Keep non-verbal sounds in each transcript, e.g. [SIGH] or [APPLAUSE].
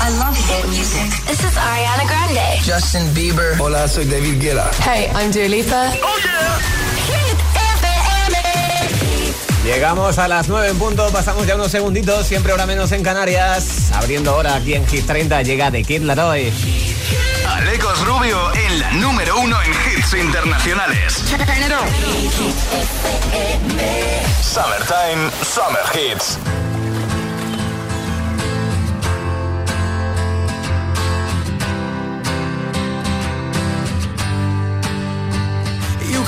I love hit music. This is Ariana Grande. Justin Bieber. Hola, soy David Guetta. Hey, I'm Dua Lipa. Oh yeah. Hit FM. Llegamos a las 9 en punto, pasamos ya unos segunditos, siempre hora menos en Canarias. Abriendo ahora aquí en Hit 30 llega The Kid Laroi. Alecos Rubio en la número uno en hits internacionales. Summertime, Summer Hits.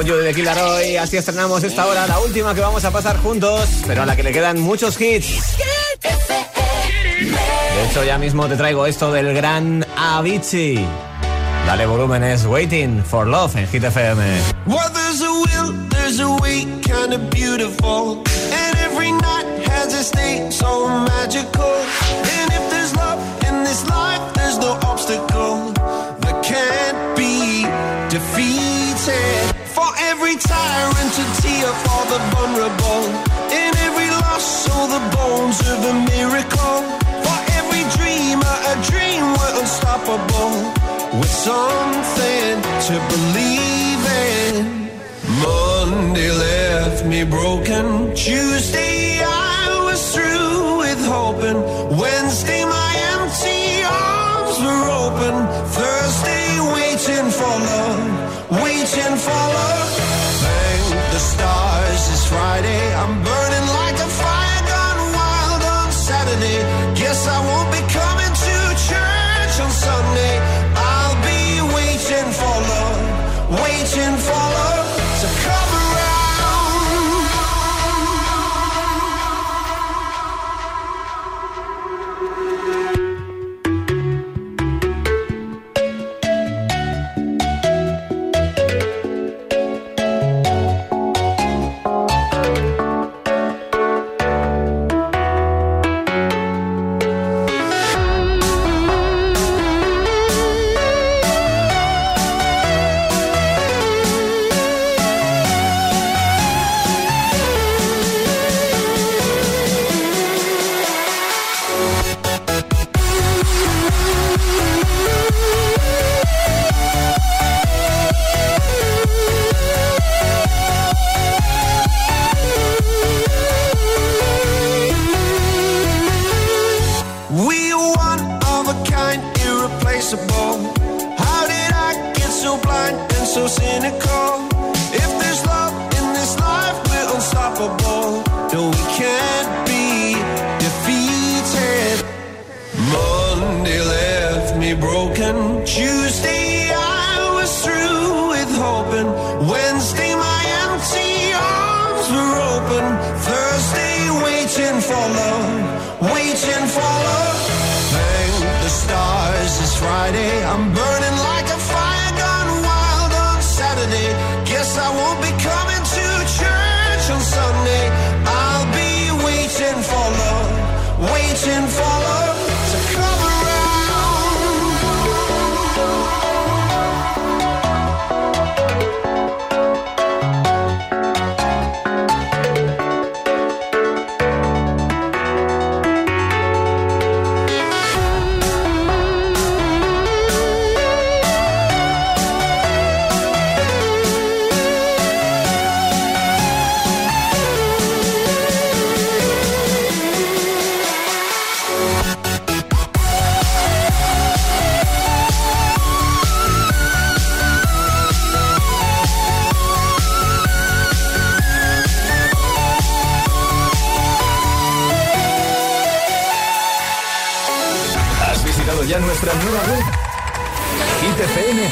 You de The. Así estrenamos esta hora, la última que vamos a pasar juntos, pero a la que le quedan muchos hits. De hecho, ya mismo te traigo esto del gran Avicii. Dale volumen, es Waiting for Love en Hit FM. Well, there's a will, there's a way, kind of beautiful. And every night has a state so magical. And if there's love in this life, every tyrant to tear for the vulnerable. In every loss, all the bones of a miracle. For every dreamer, a dream we're unstoppable. With something to believe in. Monday left me broken. Tuesday I was through with hoping. Wednesday my empty arms were open. Thursday waiting for love, waiting for love. Open. Thursday, waiting for love, waiting for love. Thank the stars, it's Friday. I'm burning like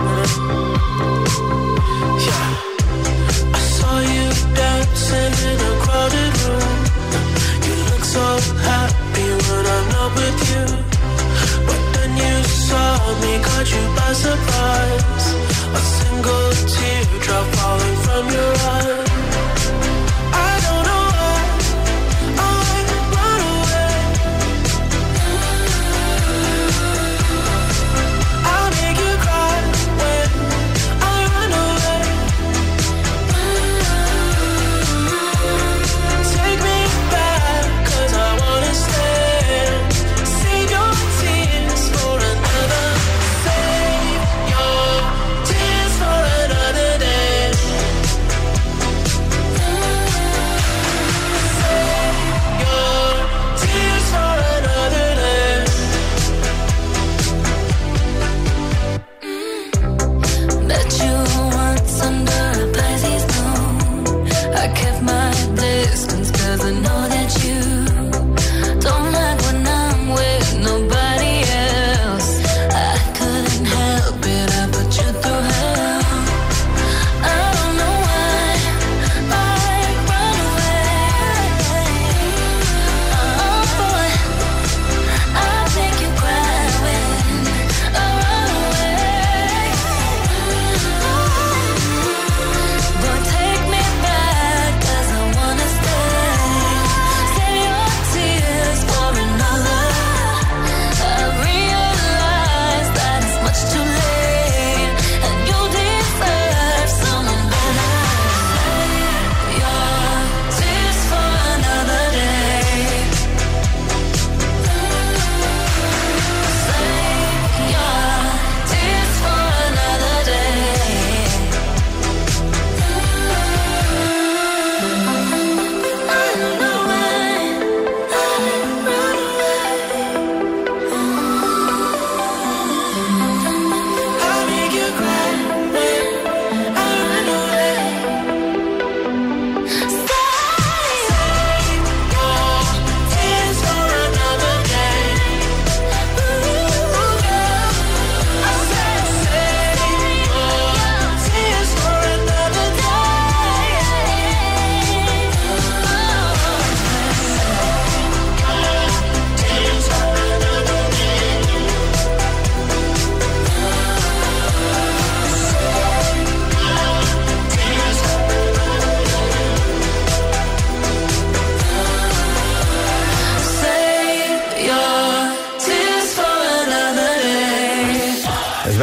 me, caught you by surprise. A crowded room. You looked so happy with I know with you. But then you saw me cause you surprised a single teardrop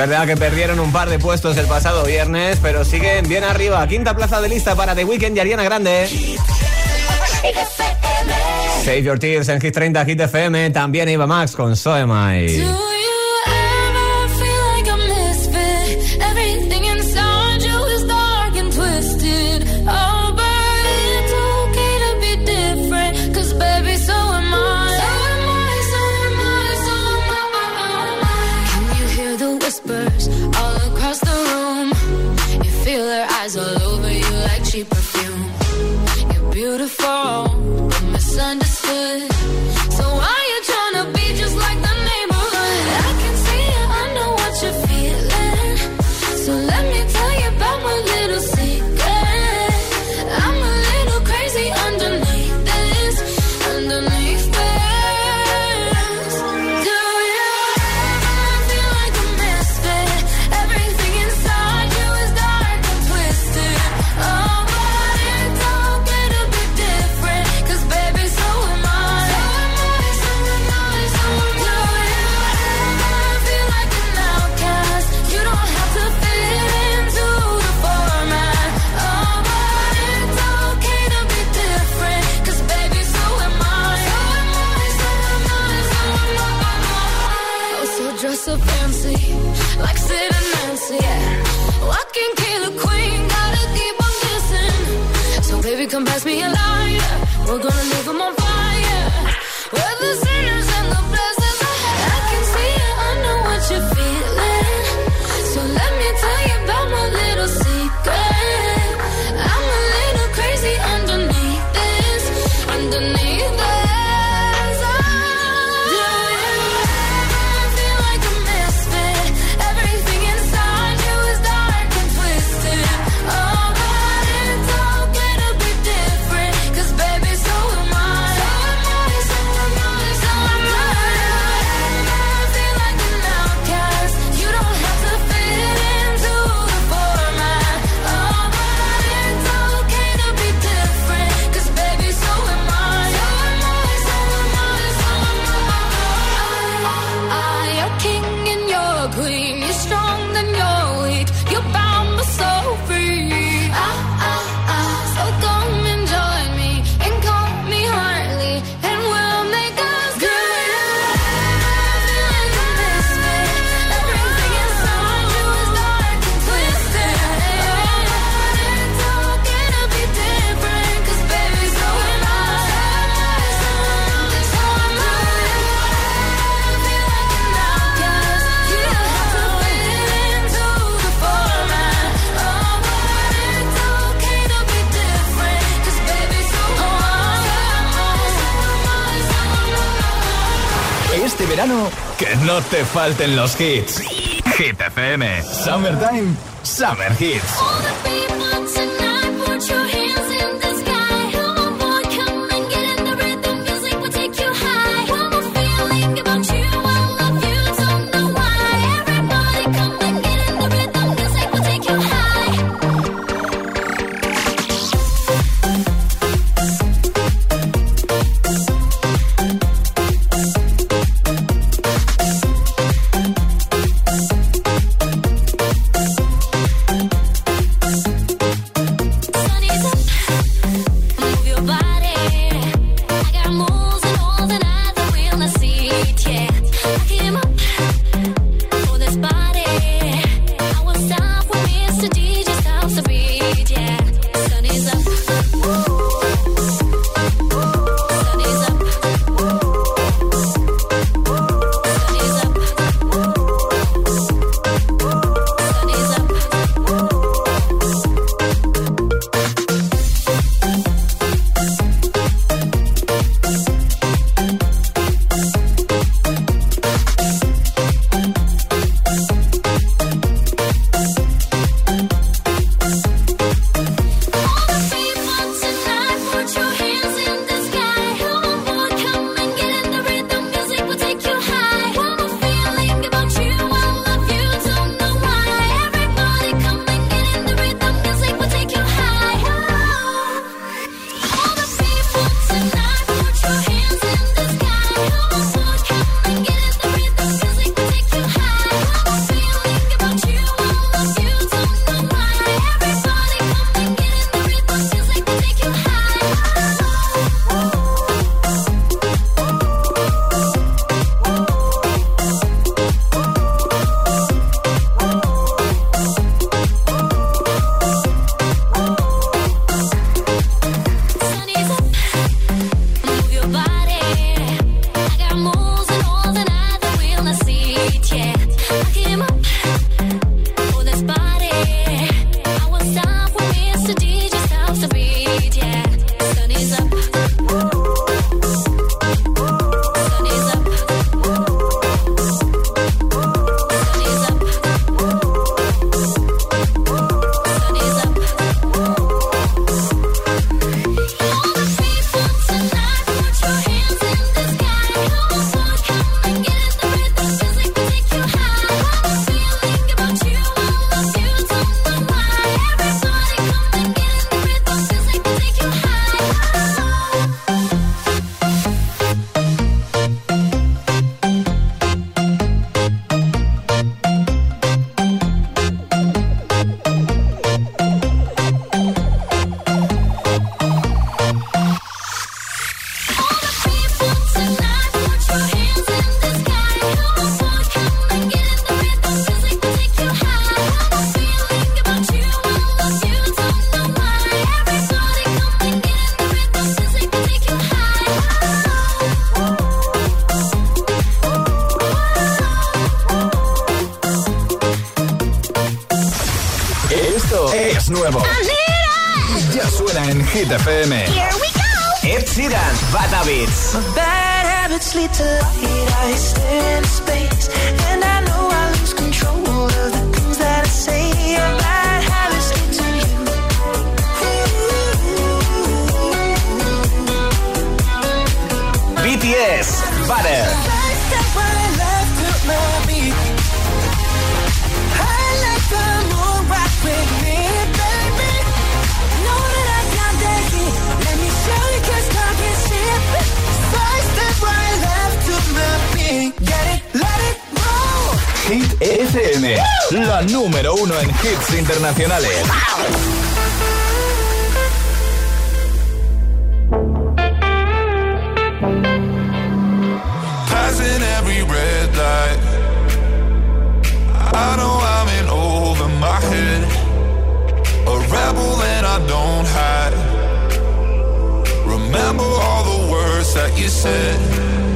verdad que perdieron un par de puestos el pasado viernes, pero siguen bien arriba. Quinta plaza de lista para The Weeknd y Ariana Grande. Save Your Tears en Hit 30 Hit FM. También Iba Max con So Am I. no te falten los hits. Hit FM, Summertime, Summer Hits. FM. Here we go. Ed Sheeran, Bad Habits. My bad habits lead to light. I stand in space. And I know I lose control of the things that I say. Bad habits lead to you. BTS, Butter. Internacionales. Passing every red light. I know I'm in over my head. A rebel and I don't hide. Remember all the words that you said.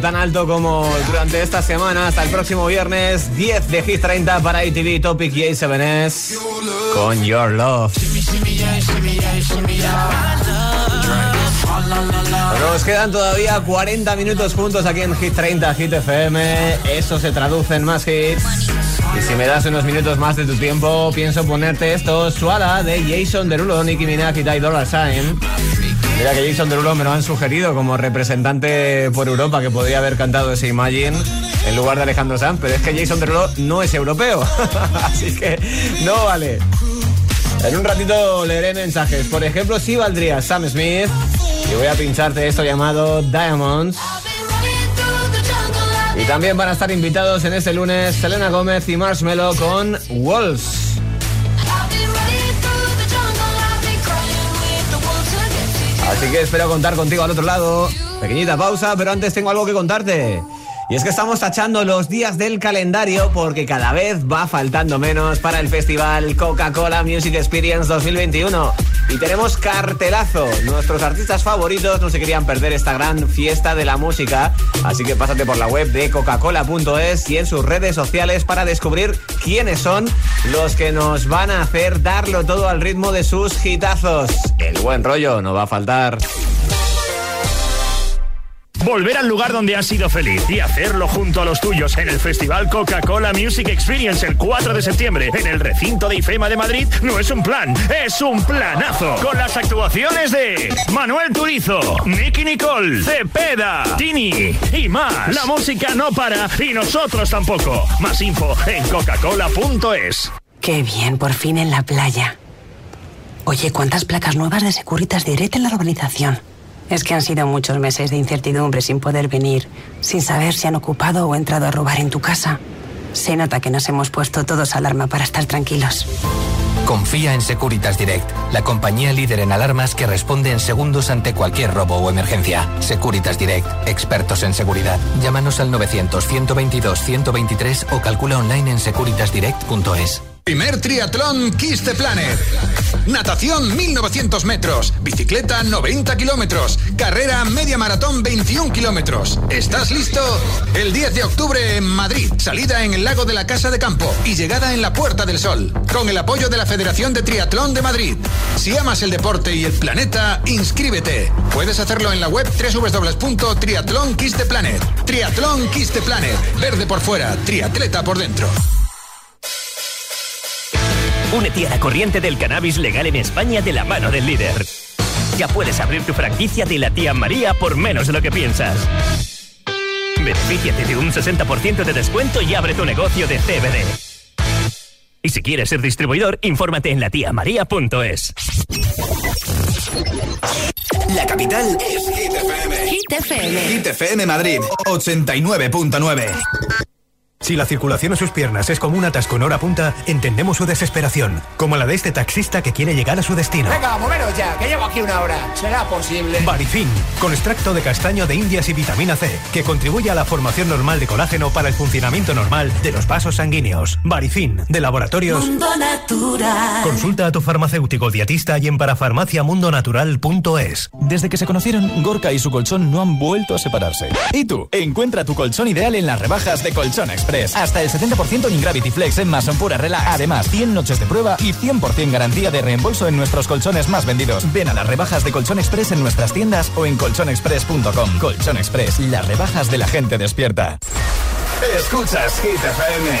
Tan alto como durante esta semana. Hasta el próximo viernes, 10 de Hit 30 para ITV Topic y A7S con Your Love. Nos quedan todavía 40 minutos juntos aquí en Hit 30, Hit FM. Eso se traduce en más hits. Y si me das unos minutos más de tu tiempo, pienso ponerte esto, Suala de Jason Derulo, Nicki Minaj y Ty Dollar Sign. Mira que Jason Derulo me lo han sugerido como representante por Europa que podría haber cantado ese Imagine en lugar de Alejandro Sanz, pero es que Jason Derulo no es europeo, [LAUGHS] así que no vale. En un ratito leeré mensajes. Por ejemplo, si valdría Sam Smith y voy a pincharte esto llamado Diamonds. Y también van a estar invitados en este lunes Selena Gómez y Marshmello con Wolves. Así que espero contar contigo al otro lado. Pequeñita pausa, pero antes tengo algo que contarte. Y es que estamos tachando los días del calendario porque cada vez va faltando menos para el festival Coca-Cola Music Experience 2021. Y tenemos cartelazo. Nuestros artistas favoritos no se querían perder esta gran fiesta de la música. Así que pásate por la web de coca-cola.es y en sus redes sociales para descubrir quiénes son los que nos van a hacer darlo todo al ritmo de sus hitazos. El buen rollo no va a faltar. Volver al lugar donde has sido feliz y hacerlo junto a los tuyos en el Festival Coca-Cola Music Experience el 4 de septiembre en el recinto de IFEMA de Madrid no es un plan, es un planazo. Con las actuaciones de Manuel Turizo, Nicky Nicole, Cepeda, Tini y más. La música no para y nosotros tampoco. Más info en coca-cola.es. Qué bien, por fin en la playa. Oye, ¿cuántas placas nuevas de Securitas Direct en la urbanización? Es que han sido muchos meses de incertidumbre sin poder venir, sin saber si han ocupado o entrado a robar en tu casa. Se nota que nos hemos puesto todos alarma para estar tranquilos. Confía en Securitas Direct, la compañía líder en alarmas que responde en segundos ante cualquier robo o emergencia. Securitas Direct, expertos en seguridad. Llámanos al 900-122-123 o calcula online en securitasdirect.es. Primer triatlón Kiss the Planet. Natación 1900 metros. Bicicleta 90 kilómetros. Carrera media maratón 21 kilómetros. ¿Estás listo? El 10 de octubre en Madrid. Salida en el lago de la Casa de Campo y llegada en la Puerta del Sol. Con el apoyo de la Federación de Triatlón de Madrid. Si amas el deporte y el planeta, inscríbete. Puedes hacerlo en la web www.triatlón Kiss the Planet. Triatlón Kiss the Planet. Verde por fuera, triatleta por dentro. Únete a la corriente del cannabis legal en España de la mano del líder. Ya puedes abrir tu franquicia de la tía María por menos de lo que piensas. Benefíciate de un 60% de descuento y abre tu negocio de CBD. Y si quieres ser distribuidor, infórmate en latiamaria.es. La capital es Hit FM. Hit FM. Hit FM Madrid, 89.9. Si la circulación a sus piernas es como un atasco en hora punta, entendemos su desesperación, como la de este taxista que quiere llegar a su destino. Venga, moveros ya, que llevo aquí una hora. ¿Será posible? Barifin, con extracto de castaño de indias y vitamina C, que contribuye a la formación normal de colágeno para el funcionamiento normal de los vasos sanguíneos. Barifin, de laboratorios. Mundo Natural. Consulta a tu farmacéutico dietista y en parafarmaciamundonatural.es. Desde que se conocieron, Gorka y su colchón no han vuelto a separarse. ¿Y tú? Encuentra tu colchón ideal en las rebajas de Colchón Express. Hasta el 70% en Gravity Flex en Mason Pura Relax. Además, 100 noches de prueba y 100% garantía de reembolso en nuestros colchones más vendidos. Ven a las rebajas de Colchón Express en nuestras tiendas o en colchonexpress.com. Colchón Express, las rebajas de la gente despierta. Escuchas Hit FM.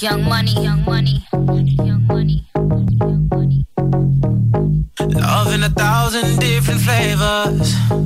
Young money, young money, young money, young money. Love in a thousand different flavors.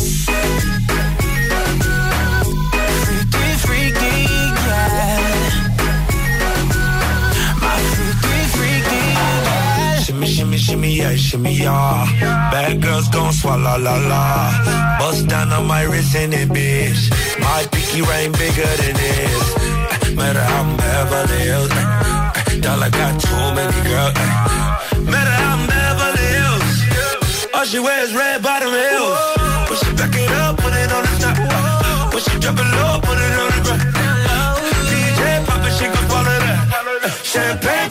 Shimmy, shimmy, yeah, shimmy, yeah. Bad girls gon' swallow la la. Bust down on my wrist in it, bitch. My pinky ring bigger than this. Matter how I'm Beverly Hills. Dollar got too many girls. Matter how I'm Beverly Hills. All she wears red bottom heels. When she back it up, put it on the top. When she drop it low, put it on the ground. DJ pop it, she gon' swallow that. Champagne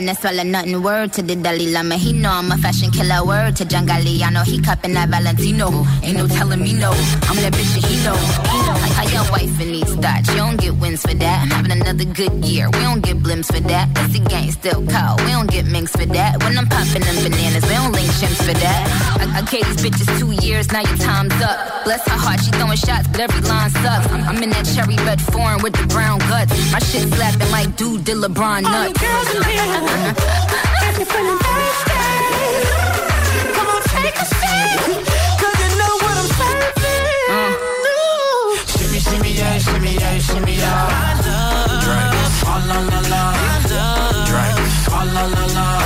No swallow nothing. Word to the Dalai Lama. He know I'm a fashion killer. Word to John Galliano. He cupping that Valentino. Ain't no telling me no. I'm that bitch that he know. He know. How your wife in needs thoughts. You don't get wins for that. I'm having another good year. We don't get blimps for that. That's the gang still cold. We don't get minks for that. When I'm popping them bananas, we don't link chimps for that. I, I gave these bitches two years. Now your time's up. Bless her heart. She throwing shots, but every line sucks. I'm, I'm in that cherry red foreign with the brown guts. My shit slapping like dude did LeBron nuts. All you girls in here, [LAUGHS] if you're feeling thirsty, come on take a sip, shimmy, yeah, shimmy, yeah, shimmy, yeah. Drink, swalla la la. Drink, swalla la la. Swalla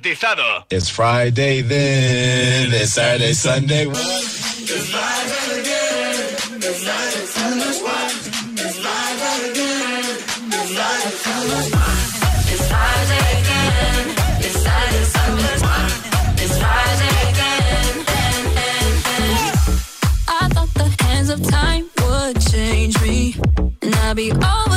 de. It's Friday then, it's Saturday, Sunday. It's Friday again, it's Friday, Sunday. It's Friday again, it's Friday, Sunday. It's it's Friday again. I thought the hands of time would change me, and I'd be all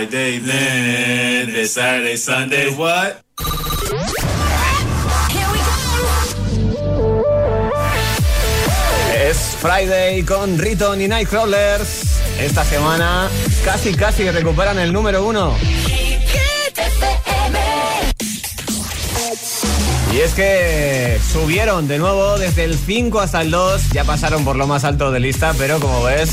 Friday, then Saturday, Sunday, what? Es Friday con Riton y Nightcrawlers. Esta semana casi casi recuperan el número uno. Y es que subieron de nuevo desde el 5 hasta el 2, ya pasaron por lo más alto de lista, pero como ves,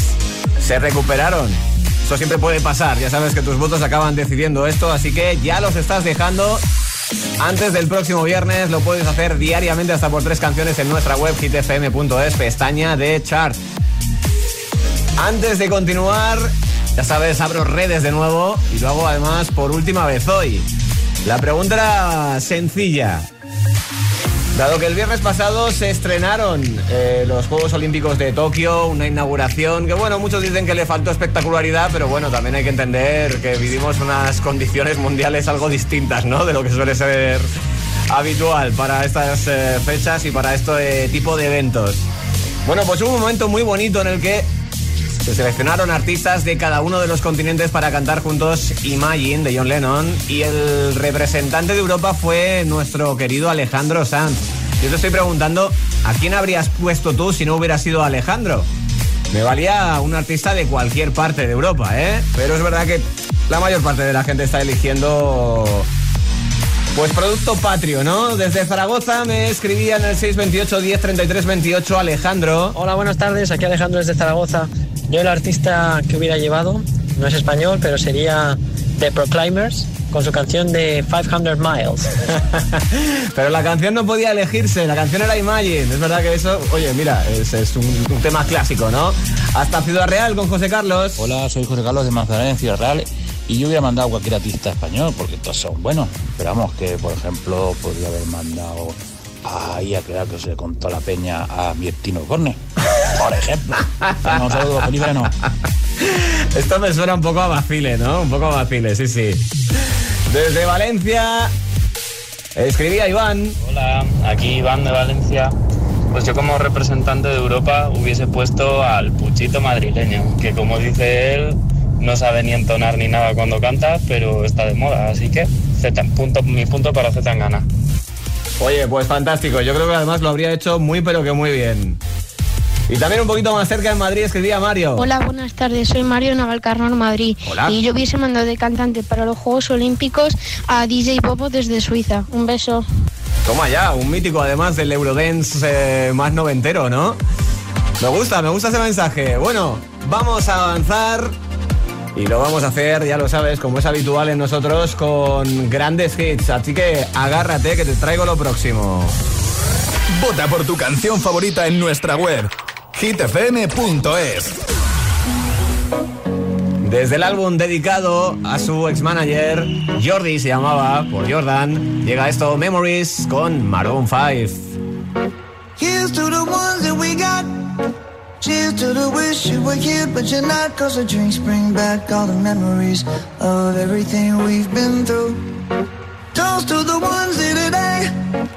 se recuperaron. Eso siempre puede pasar, ya sabes que tus votos acaban decidiendo esto, así que ya los estás dejando. Antes del próximo viernes lo puedes hacer diariamente hasta por tres canciones en nuestra web hitfm.es, pestaña de chart. Antes de continuar, ya sabes, abro redes de nuevo y lo hago además por última vez hoy. La pregunta era sencilla. Dado que el viernes pasado se estrenaron eh, los Juegos Olímpicos de Tokio, una inauguración que, bueno, muchos dicen que le faltó espectacularidad, pero bueno, también hay que entender que vivimos unas condiciones mundiales algo distintas, ¿no? De lo que suele ser habitual para estas eh, fechas y para este tipo de eventos. Bueno, pues hubo un momento muy bonito en el que se seleccionaron artistas de cada uno de los continentes para cantar juntos Imagine de John Lennon y el representante de Europa fue nuestro querido Alejandro Sanz. Yo te estoy preguntando, ¿a quién habrías puesto tú si no hubiera sido Alejandro? Me valía un artista de cualquier parte de Europa, ¿eh? Pero es verdad que la mayor parte de la gente está eligiendo pues producto patrio, ¿no? Desde Zaragoza me escribía en el 628 10 33 28 Alejandro. Hola, buenas tardes. Aquí Alejandro desde Zaragoza. Yo el artista que hubiera llevado, no es español, pero sería The Proclaimers con su canción de 500 Miles. [LAUGHS] Pero la canción no podía elegirse, la canción era Imagine. Es verdad que eso, oye, mira, es, es un, un tema clásico, ¿no? Hasta Ciudad Real con José Carlos. Hola, soy José Carlos de Manzanares, en Ciudad Real. Y yo hubiera mandado a cualquier artista español, porque todos son buenos. Pero vamos, que por ejemplo, podría haber mandado ahí a crear que se le contó la peña a Mirtino Corne. Por ejemplo. Venga, un saludo, feliz verano. Esto me suena un poco a vacile, ¿no? Un poco a vacile, sí, sí. Desde Valencia, escribía Iván. Hola, aquí Iván de Valencia. Pues yo como representante de Europa hubiese puesto al Puchito madrileño, que como dice él, no sabe ni entonar ni nada cuando canta, pero está de moda, así que Z, punto, mi punto para Z en gana. Oye, pues fantástico. Yo creo que además lo habría hecho muy, pero que muy bien. Y también un poquito más cerca en Madrid escribía Mario. Hola, buenas tardes. Soy Mario Navalcarnero, Madrid. Hola. Y yo hubiese mandado de cantante para los Juegos Olímpicos a DJ Popo desde Suiza. Un beso. Toma ya, un mítico además del Eurodance eh, más noventero, ¿no? Me gusta, me gusta ese mensaje. Bueno, vamos a avanzar y lo vamos a hacer, ya lo sabes, como es habitual en nosotros, con grandes hits. Así que agárrate que te traigo lo próximo. Vota por tu canción favorita en nuestra web hitfm.es. Desde el álbum dedicado a su ex manager, Jordi se llamaba, por Jordan, llega esto Memories con Maroon 5. Here's to the ones that we got. Cheers to the wish you were here, but you're not. Cause the drinks bring back all the memories of everything we've been through. Toast to the ones here today.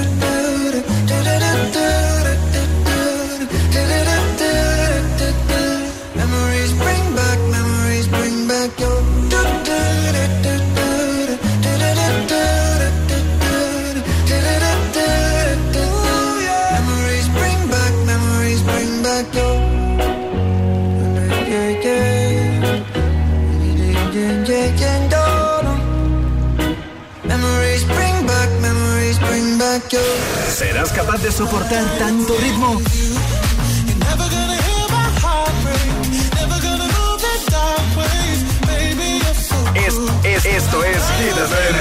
¿Serás capaz de soportar tanto ritmo? Es, es- esto es Hit FM.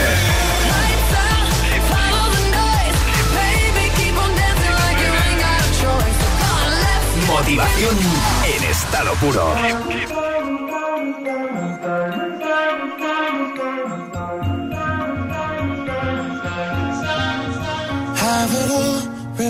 Motivación en estado puro.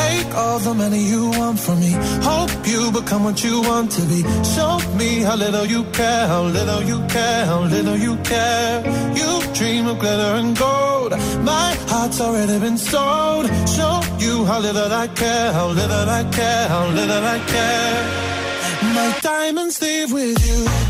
Take all the money you want from me. Hope you become what you want to be. Show me how little you care, how little you care, how little you care. You dream of glitter and gold. My heart's already been sold. Show you how little I care, how little I care, how little I care. My diamonds leave with you.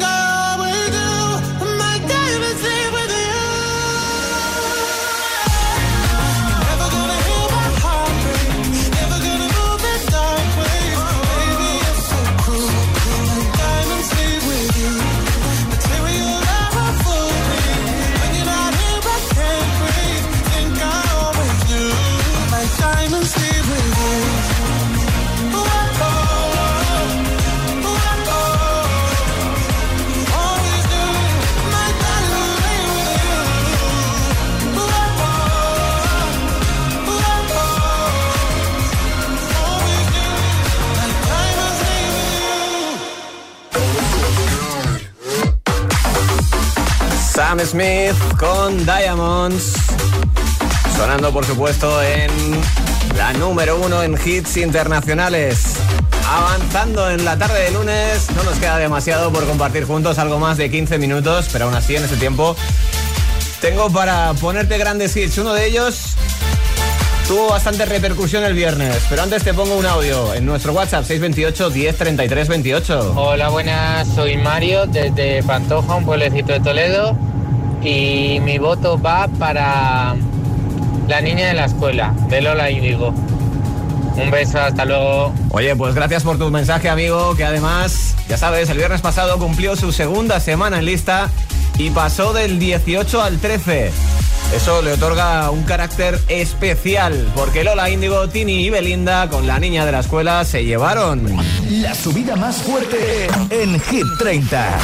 Sam Smith con Diamonds. Sonando, por supuesto, en la número uno en hits internacionales. Avanzando en la tarde de lunes, no nos queda demasiado por compartir juntos, algo más de 15 minutos, pero aún así en ese tiempo tengo para ponerte grandes hits. Uno de ellos tuvo bastante repercusión el viernes, pero antes te pongo un audio en nuestro WhatsApp 628 10 33 28. Hola, buenas, soy Mario desde Pantoja, un pueblecito de Toledo, y mi voto va para la niña de la escuela, de Lola Índigo. Un beso, hasta luego. Oye, pues gracias por tu mensaje, amigo, que además, ya sabes, el viernes pasado cumplió su segunda semana en lista y pasó del 18 al 13. Eso le otorga un carácter especial, porque Lola Índigo, Tini y Belinda, con la niña de la escuela, se llevaron La subida más fuerte en Hit 30.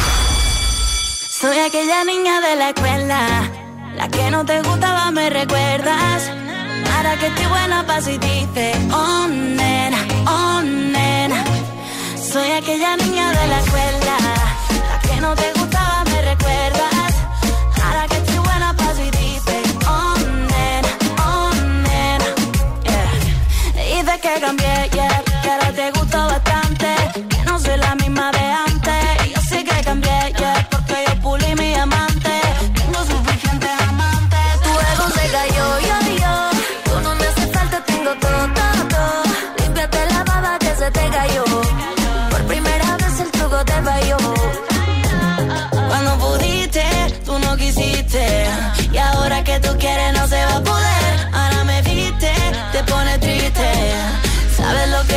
Soy aquella niña de la escuela, la que no te gustaba, me recuerdas. Ahora que estoy buena pa' si dices, oh nena, oh nena. Soy aquella niña de la escuela, la que no te gustaba, me recuerdas. Ahora que estoy buena pa' si dices, oh nena, oh nena. Yeah. Dices que cambié, yeah, que ahora te gusto bastante. Que no soy la misma Y ahora que tú quieres no se va a poder. Ahora me viste, te pone triste. Sabes lo que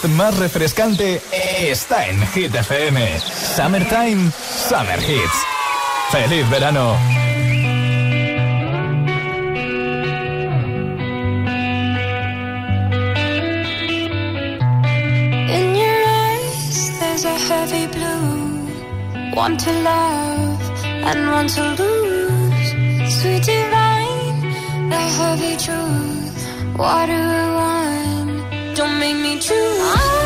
playlist más refrescante está en Hit FM. Summertime, Summer Hits. ¡Feliz verano! In your eyes, there's a heavy blue. One to love and one to lose. Sweet divine, the heavy truth. Water or wine, don't make me choose.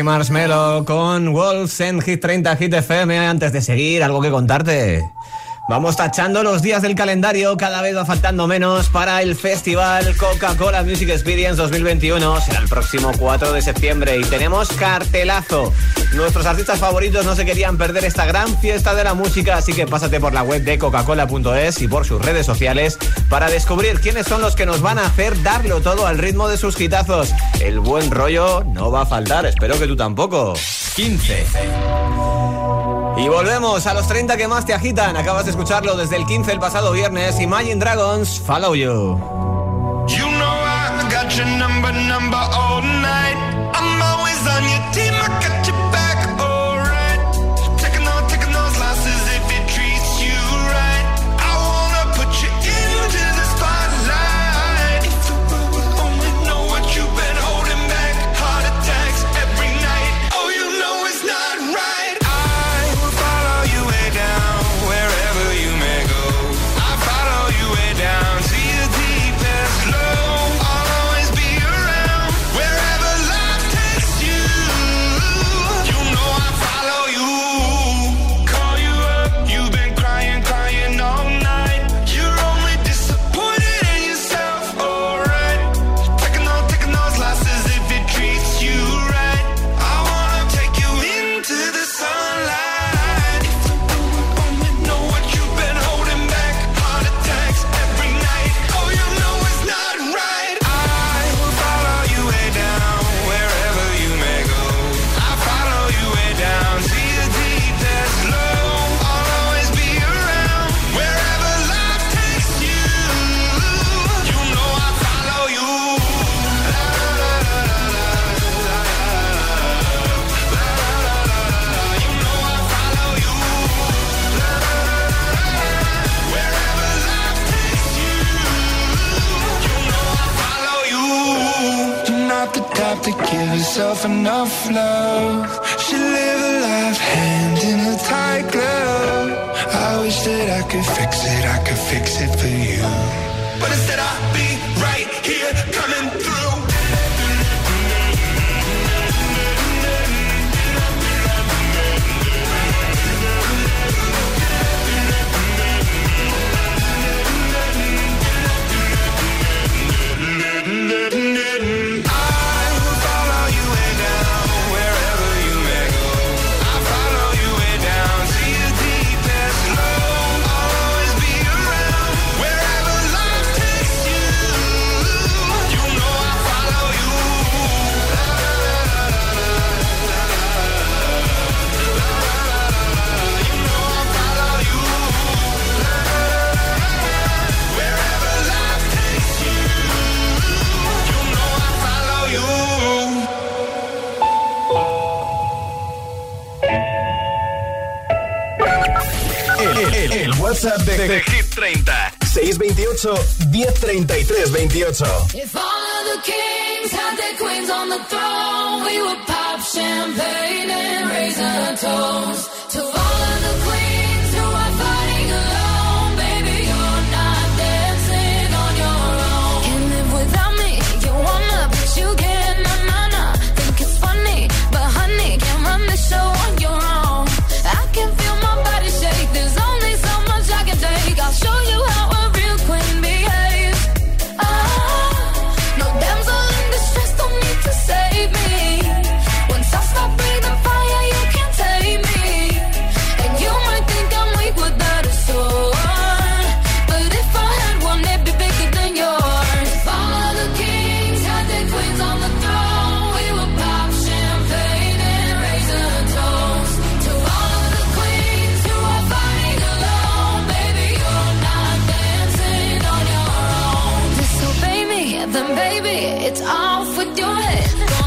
y con Wolves en Hit 30 Hit FM. Antes de seguir, algo que contarte. Vamos tachando los días del calendario, cada vez va faltando menos para el festival Coca-Cola Music Experience 2021. Será el próximo 4 de septiembre y tenemos cartelazo. Nuestros artistas favoritos no se querían perder esta gran fiesta de la música, así que pásate por la web de coca-cola.es y por sus redes sociales para descubrir quiénes son los que nos van a hacer darlo todo al ritmo de sus gitazos. El buen rollo no va a faltar, espero que tú tampoco. 15. Y volvemos a los 30 que más te agitan. Acabas de escucharlo desde el 15 el pasado viernes. y Imagine Dragons, Follow You. enough love Theater. Then baby, it's off with your head.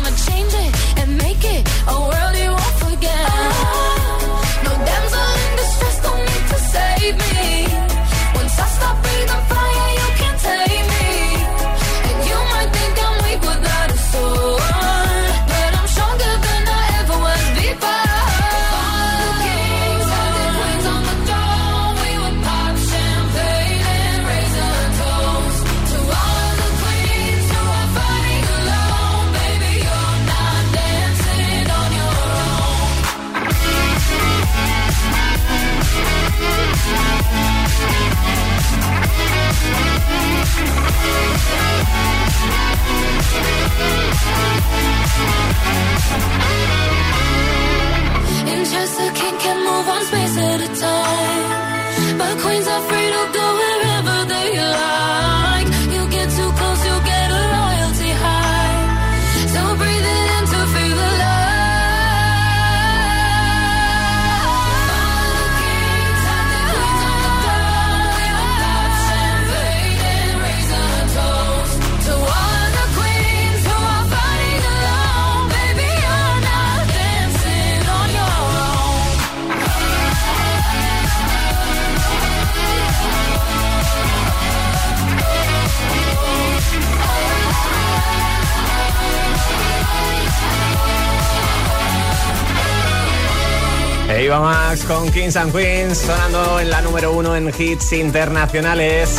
E iba Max con Kings and Queens sonando en la número uno en hits internacionales.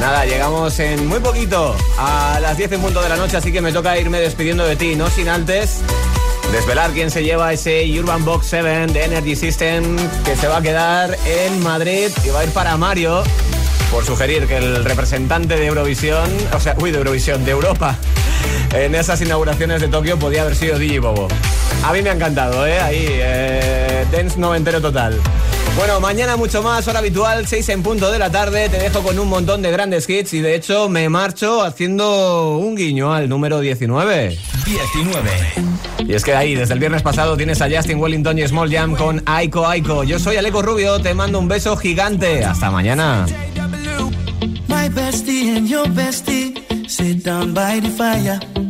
Nada, llegamos en muy poquito a las 10 en punto de la noche, así que me toca irme despidiendo de ti, no sin antes desvelar quién se lleva ese Urban Box 7 de Energy System que se va a quedar en Madrid y va a ir para Mario por sugerir que el representante de Eurovisión, o sea, uy, de Eurovisión, de Europa, en esas inauguraciones de Tokio podía haber sido DJ Bobo. A mí me ha encantado, ¿eh? Ahí, eh, dance noventero total. Bueno, mañana mucho más, hora habitual, 6 en punto de la tarde. Te dejo con un montón de grandes hits y de hecho me marcho haciendo un guiño al número 19. 19. Y es que ahí, desde el viernes pasado, tienes a Justin Wellington y Small Jam con Aiko Aiko. Yo soy Aleco Rubio, te mando un beso gigante. Hasta mañana. My bestie and your bestie sit down by the fire.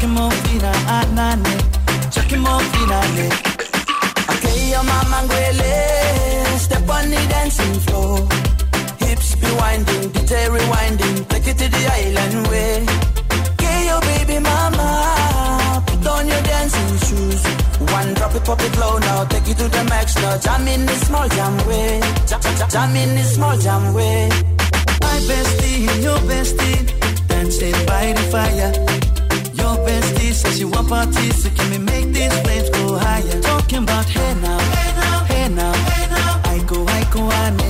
Chucking more fina, anane. Ah, Chucking more fina, ane. Okay, your mama ngwele. Step on the dancing floor. Hips be winding, detail rewinding. Take it to the island way. Okay, your baby mama. Put on your dancing shoes. One drop it, pop it low now. Take it to the max now. Jam in the small jam way. Jam, jam in the small jam way. My bestie and your bestie dancing by the fire. Bestie says she want parties, so can we make these flames go higher? Talking about hey now, hey now, hey now. I go, I go. Chucking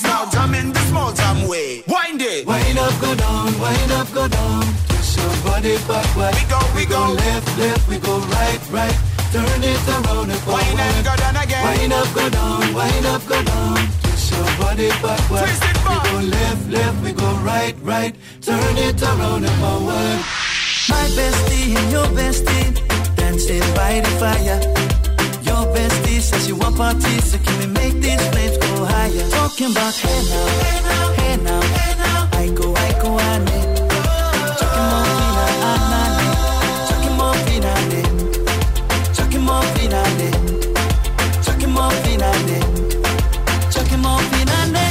it to the max now. Jump in the small jam way. Wind it. Wind up, go down, wind up, go down. Twist your body backward. We go, we go. left, left, we go right, right. Turn it around and forward. Wind up, go down again. Wind up, go down, wind up, go down. Twist your body backward. Twist it we go left, left, we go right, right. Turn it around and forward. My bestie and your bestie dancing by the fire.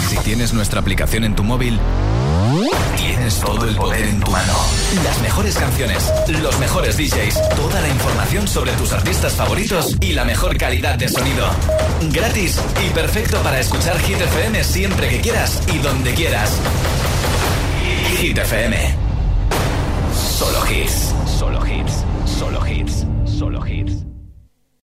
Si tienes nuestra aplicación en tu móvil, todo el poder en tu mano. Las mejores canciones, los mejores DJs, toda la información sobre tus artistas favoritos y la mejor calidad de sonido. Gratis y perfecto para escuchar Hit FM siempre que quieras y donde quieras. Hit FM. Solo hits, solo hits, solo hits, solo hits.